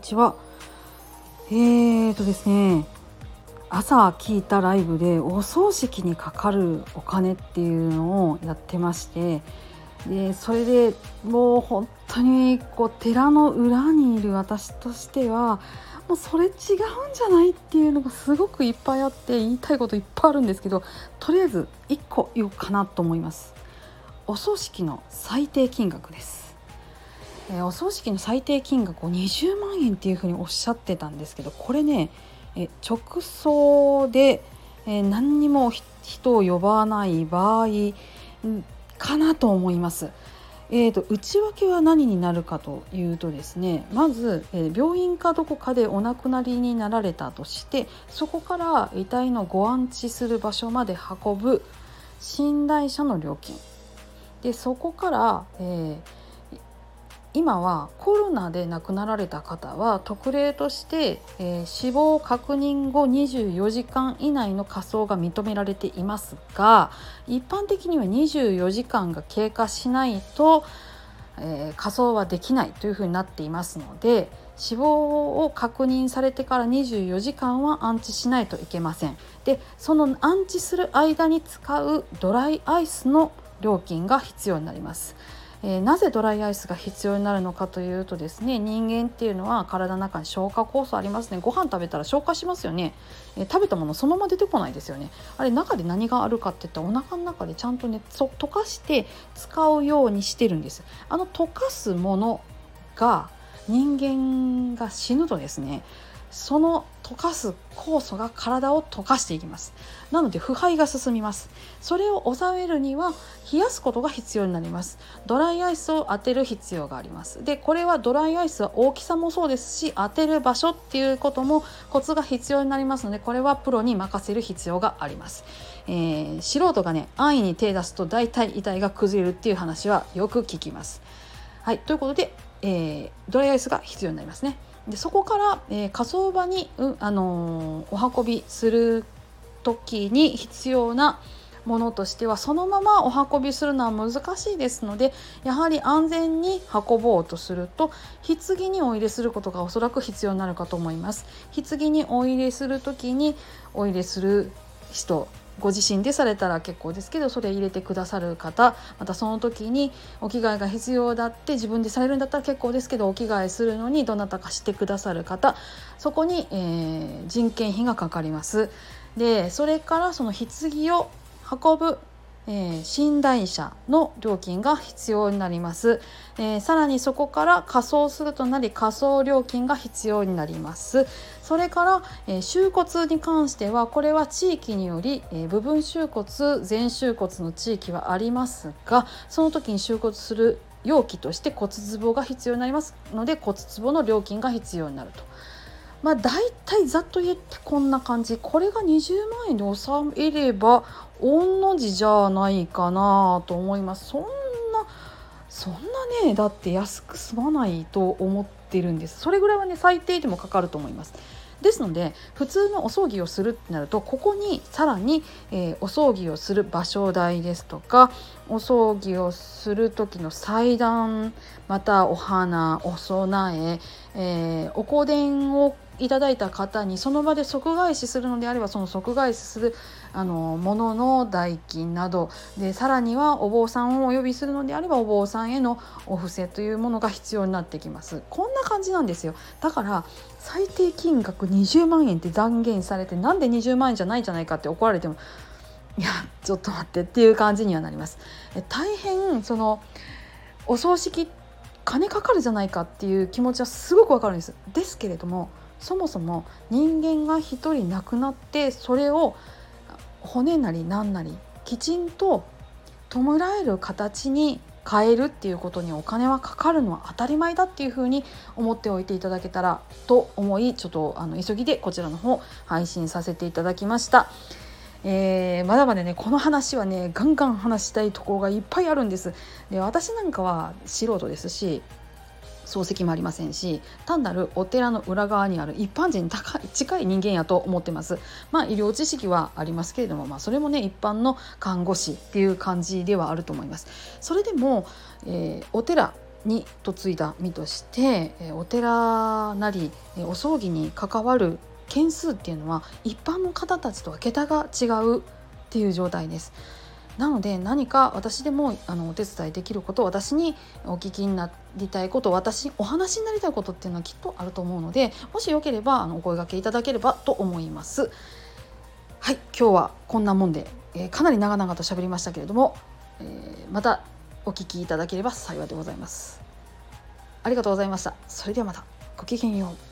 にちは。えーとですね、朝聞いたライブでお葬式にかかるお金っていうのをやってましてでそれでもう本当にこう寺の裏にいる私としてはもうそれ違うんじゃないっていうのがすごくいっぱいあって言いたいこといっぱいあるんですけどとりあえず1個言おうかなと思います。お葬式の最低金額です。えー、お葬式の最低金額を20万円っていうふうにおっしゃってたんですけどこれねえ直葬で、え、何にも人を呼ばない場合かなと思います。えーと、内訳は何になるかというとですねまず、えー、病院かどこかでお亡くなりになられたとしてそこから遺体のご安置する場所まで運ぶ寝台車の料金でそこから、えー今はコロナで亡くなられた方は特例として、えー、死亡確認後24時間以内の火葬が認められていますが一般的には24時間が経過しないと、えー、火葬はできないというふうになっていますので死亡を確認されてから24時間は安置しないといけません。でその安置する間に使うドライアイスの料金が必要になります。えー、なぜドライアイスが必要になるのかというとですね人間っていうのは体の中に消化酵素ありますね。ご飯食べたら消化しますよね、えー、食べたものそのまま出てこないですよね。あれ中で何があるかっていったらお腹の中でちゃんとね溶かして使うようにしてるんです。あの溶かすものが人間が死ぬとですねその溶かす酵素が体を溶かしていきます。なので腐敗が進みます。それを抑えるには冷やすことが必要になります。ドライアイスを当てる必要があります。でこれはドライアイスは大きさもそうですし当てる場所っていうこともコツが必要になりますのでこれはプロに任せる必要があります、えー、素人がね安易に手出すと大体遺体が崩れるっていう話はよく聞きます。はいということで、えー、ドライアイスが必要になりますね。でそこから、えー、火葬場に、うあのー、お運びする時に必要なものとしてはそのままお運びするのは難しいですのでやはり安全に運ぼうとすると棺にお入れすることがおそらく必要になるかと思います。棺にお入れする時にお入れする人ご自身でされたら結構ですけどそれ入れてくださる方またその時にお着替えが必要だって自分でされるんだったら結構ですけどお着替えするのにどなたかしてくださる方そこに、えー、人件費がかかります。でそれからその棺を運ぶえー、寝台車の料金が必要になります、えー、さらにそこから仮装するとなり仮装料金が必要になりますそれから、えー、収骨に関してはこれは地域により、え部分収骨全収骨の地域はありますがその時に収骨する容器として骨壺が必要になりますので骨壺の料金が必要になると。まあ大体ざっと言ってこんな感じ。これが20万円で収めれば御の字じゃないかなと思います。そんなそんなねだって安く済まないと思ってるんです。それぐらいはね最低でもかかると思います。ですので普通のお葬儀をするってなるとここにさらに、えー、お葬儀をする場所代ですとかお葬儀をする時の祭壇またお花お供ええー、お香典をいただいた方にその場で即返しするのであればその即返しするあのものの代金などでさらにはお坊さんをお呼びするのであればお坊さんへのお布施というものが必要になってきます。こんな感じなんですよ。だから最低金額20万円って断言されてなんで20万円じゃないんじゃないかって怒られてもいやちょっと待ってっていう感じにはなります。大変そのお葬式金かかるじゃないかっていう気持ちはすごくわかるんです。ですけれどもそもそも人間が一人亡くなってそれを骨なり何なりきちんと弔える形に変えるっていうことにお金はかかるのは当たり前だっていうふうに思っておいていただけたらと思いちょっとあの急ぎでこちらの方配信させていただきました。えー、まだまだねこの話はねガンガン話したいところがいっぱいあるんです。で私なんかは素人ですし漱石もありませんし単なるお寺の裏側にある一般人に近い人間やと思ってます。まあ医療知識はありますけれども、まあ、それもね一般の看護師っていう感じではあると思います。それでも、えー、お寺に嫁いだ身としてえお寺なりえお葬儀に関わる件数っていうのは一般の方たちとは桁が違うっていう状態です。なので何か私でもあのお手伝いできること私にお聞きになりたいこと私お話になりたいことっていうのはきっとあると思うのでもしよければあのお声がけいただければと思います。はい今日はこんなもんで、えー、かなり長々と喋りましたけれども、えー、またお聞きいただければ幸いでございます。ありがとうございました。それではまたごきげんよう。